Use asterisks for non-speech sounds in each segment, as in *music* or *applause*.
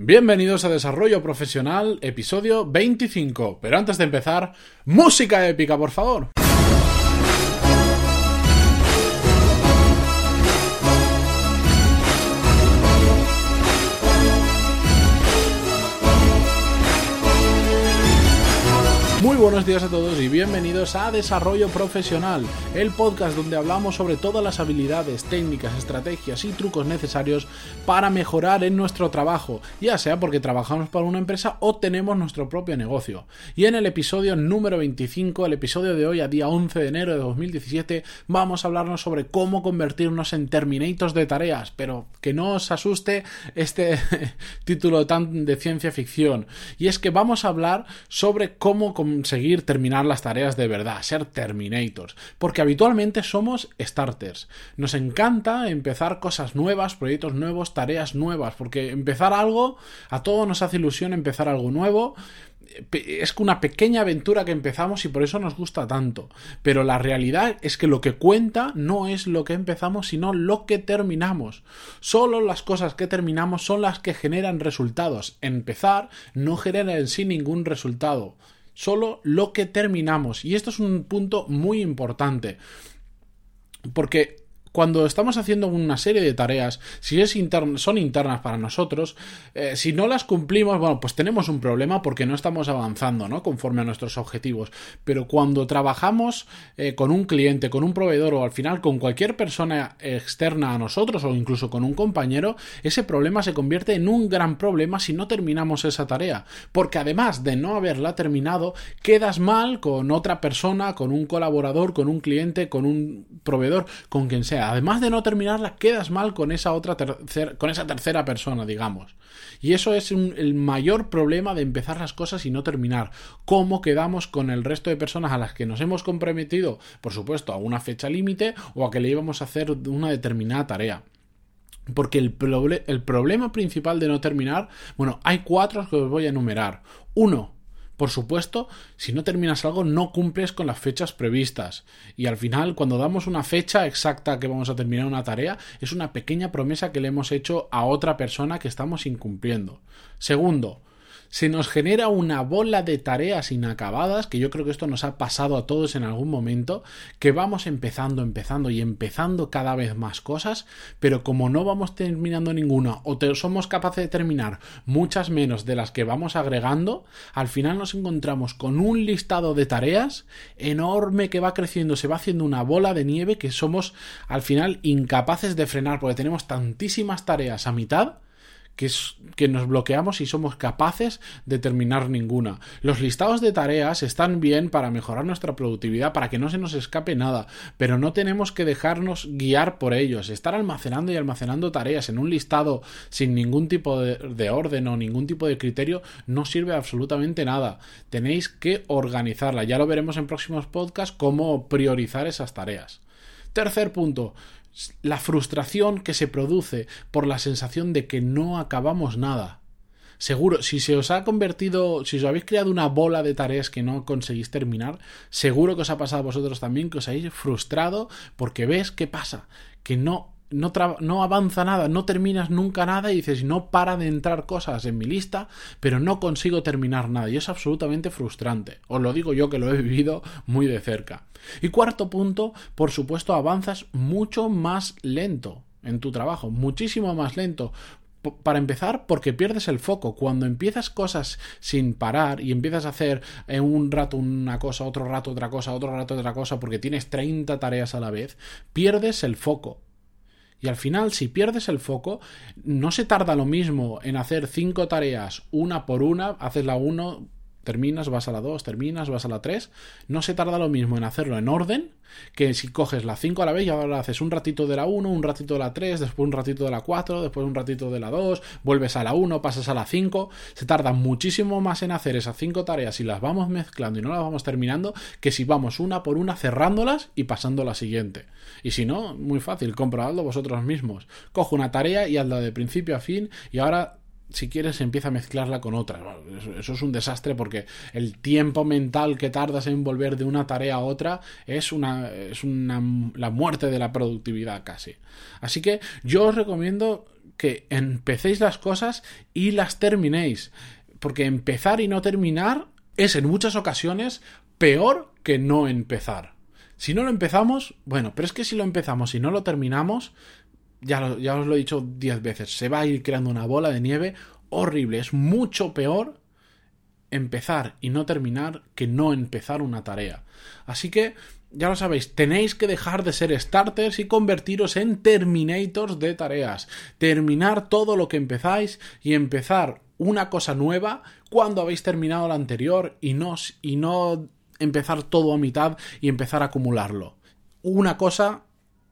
Bienvenidos a Desarrollo Profesional, episodio 25. Pero antes de empezar, música épica, por favor. Buenos días a todos y bienvenidos a Desarrollo Profesional, el podcast donde hablamos sobre todas las habilidades, técnicas, estrategias y trucos necesarios para mejorar en nuestro trabajo, ya sea porque trabajamos para una empresa o tenemos nuestro propio negocio. Y en el episodio número 25, el episodio de hoy a día 11 de enero de 2017, vamos a hablarnos sobre cómo convertirnos en terminators de tareas, pero que no os asuste este *laughs* título tan de ciencia ficción. Y es que vamos a hablar sobre cómo conseguir terminar las tareas de verdad, ser terminators, porque habitualmente somos starters. Nos encanta empezar cosas nuevas, proyectos nuevos, tareas nuevas, porque empezar algo, a todos nos hace ilusión empezar algo nuevo, es una pequeña aventura que empezamos y por eso nos gusta tanto. Pero la realidad es que lo que cuenta no es lo que empezamos, sino lo que terminamos. Solo las cosas que terminamos son las que generan resultados. Empezar no genera en sí ningún resultado solo lo que terminamos. Y esto es un punto muy importante. Porque cuando estamos haciendo una serie de tareas, si es son internas para nosotros, eh, si no las cumplimos, bueno, pues tenemos un problema porque no estamos avanzando, ¿no? Conforme a nuestros objetivos. Pero cuando trabajamos eh, con un cliente, con un proveedor o al final con cualquier persona externa a nosotros o incluso con un compañero, ese problema se convierte en un gran problema si no terminamos esa tarea. Porque además de no haberla terminado, quedas mal con otra persona, con un colaborador, con un cliente, con un proveedor, con quien sea además de no terminarla, quedas mal con esa otra con esa tercera persona, digamos. Y eso es el mayor problema de empezar las cosas y no terminar. ¿Cómo quedamos con el resto de personas a las que nos hemos comprometido, por supuesto, a una fecha límite o a que le íbamos a hacer una determinada tarea? Porque el, el problema principal de no terminar, bueno, hay cuatro que os voy a enumerar. Uno, por supuesto, si no terminas algo no cumples con las fechas previstas. Y al final, cuando damos una fecha exacta que vamos a terminar una tarea, es una pequeña promesa que le hemos hecho a otra persona que estamos incumpliendo. Segundo, se nos genera una bola de tareas inacabadas, que yo creo que esto nos ha pasado a todos en algún momento, que vamos empezando, empezando y empezando cada vez más cosas, pero como no vamos terminando ninguna o somos capaces de terminar muchas menos de las que vamos agregando, al final nos encontramos con un listado de tareas enorme que va creciendo, se va haciendo una bola de nieve que somos al final incapaces de frenar porque tenemos tantísimas tareas a mitad que, nos bloqueamos y somos capaces de terminar ninguna. Los listados de tareas están bien para mejorar nuestra productividad, para que no se nos escape nada, pero no tenemos que dejarnos guiar por ellos. Estar almacenando y almacenando tareas en un listado sin ningún tipo de, de orden o ningún tipo de criterio no sirve absolutamente nada. Tenéis que organizarla. Ya lo veremos en próximos podcasts cómo priorizar esas tareas. Tercer punto, la frustración que se produce por la sensación de que no acabamos nada. Seguro, si se os ha convertido, si os habéis creado una bola de tareas que no conseguís terminar, seguro que os ha pasado a vosotros también, que os habéis frustrado porque ves qué pasa, que no no, no, avanza nada, no terminas nunca nada y dices, no para de entrar cosas en mi lista, pero no consigo terminar nada y es absolutamente frustrante. Os lo digo yo que lo he vivido muy de cerca. Y cuarto punto, por supuesto, avanzas mucho más lento en tu trabajo, muchísimo más lento. Para empezar, porque pierdes el foco. Cuando empiezas cosas sin parar y empiezas a hacer en un rato una cosa, otro rato otra cosa, otro rato otra cosa, porque tienes 30 tareas a la vez, pierdes el foco y al final, si pierdes el foco, no se tarda lo mismo en hacer cinco tareas una por una, haces la uno, terminas, vas a la 2, terminas, vas a la 3, no se tarda lo mismo en hacerlo en orden que si coges la 5 a la vez y ahora haces un ratito de la 1, un ratito de la 3, después un ratito de la 4, después un ratito de la 2, vuelves a la 1, pasas a la 5, se tarda muchísimo más en hacer esas 5 tareas y las vamos mezclando y no las vamos terminando que si vamos una por una cerrándolas y pasando a la siguiente. Y si no, muy fácil, comprobadlo vosotros mismos. Cojo una tarea y hazla de principio a fin y ahora si quieres, empieza a mezclarla con otra. Eso, es un desastre porque el tiempo mental que tardas en volver de una tarea a otra es, una, es una, la muerte de la productividad casi. Así que yo os recomiendo que empecéis las cosas y las terminéis. Porque empezar y no terminar es en muchas ocasiones peor que no empezar. Si no lo empezamos, bueno, pero es que si lo empezamos y no lo terminamos, ya, ya os lo he dicho diez veces, se va a ir creando una bola de nieve horrible. Es mucho peor empezar y no terminar que no empezar una tarea. Así que, ya lo sabéis, tenéis que dejar de ser starters y convertiros en terminators de tareas. Terminar todo lo que empezáis y empezar una cosa nueva cuando habéis terminado la anterior y no, y no empezar todo a mitad y empezar a acumularlo. Una cosa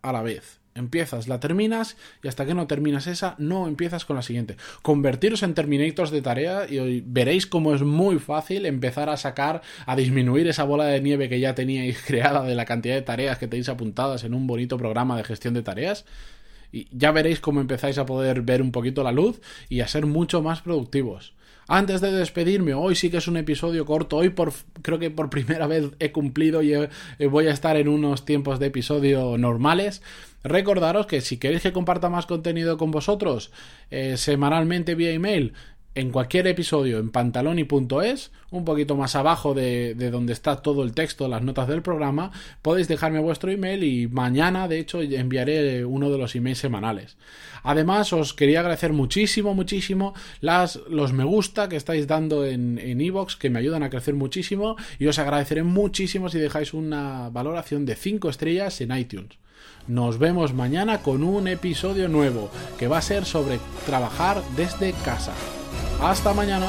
a la vez. Empiezas, la terminas y hasta que no terminas esa, no empiezas con la siguiente. Convertiros en terminators de tarea y veréis cómo es muy fácil empezar a sacar, a disminuir esa bola de nieve que ya teníais *laughs* creada de la cantidad de tareas que tenéis apuntadas en un bonito programa de gestión de tareas. Y ya veréis cómo empezáis a poder ver un poquito la luz y a ser mucho más productivos. Antes de despedirme, hoy sí que es un episodio corto. Hoy por, creo que por *laughs* primera vez he cumplido y voy a estar en unos tiempos de episodio normales. Recordaros que si queréis que comparta más contenido con vosotros eh, semanalmente vía email, en cualquier episodio en pantaloni.es, un poquito más abajo de, donde está todo el texto, las notas del programa, podéis dejarme vuestro email y mañana, de hecho, enviaré uno de los emails semanales. Además, os quería agradecer muchísimo, muchísimo las, los me gusta que estáis dando en iVoox, en que me ayudan a crecer muchísimo, y os agradeceré muchísimo si dejáis una valoración de 5 estrellas en iTunes. Nos vemos mañana con un episodio nuevo que va a ser sobre trabajar desde casa. Hasta mañana.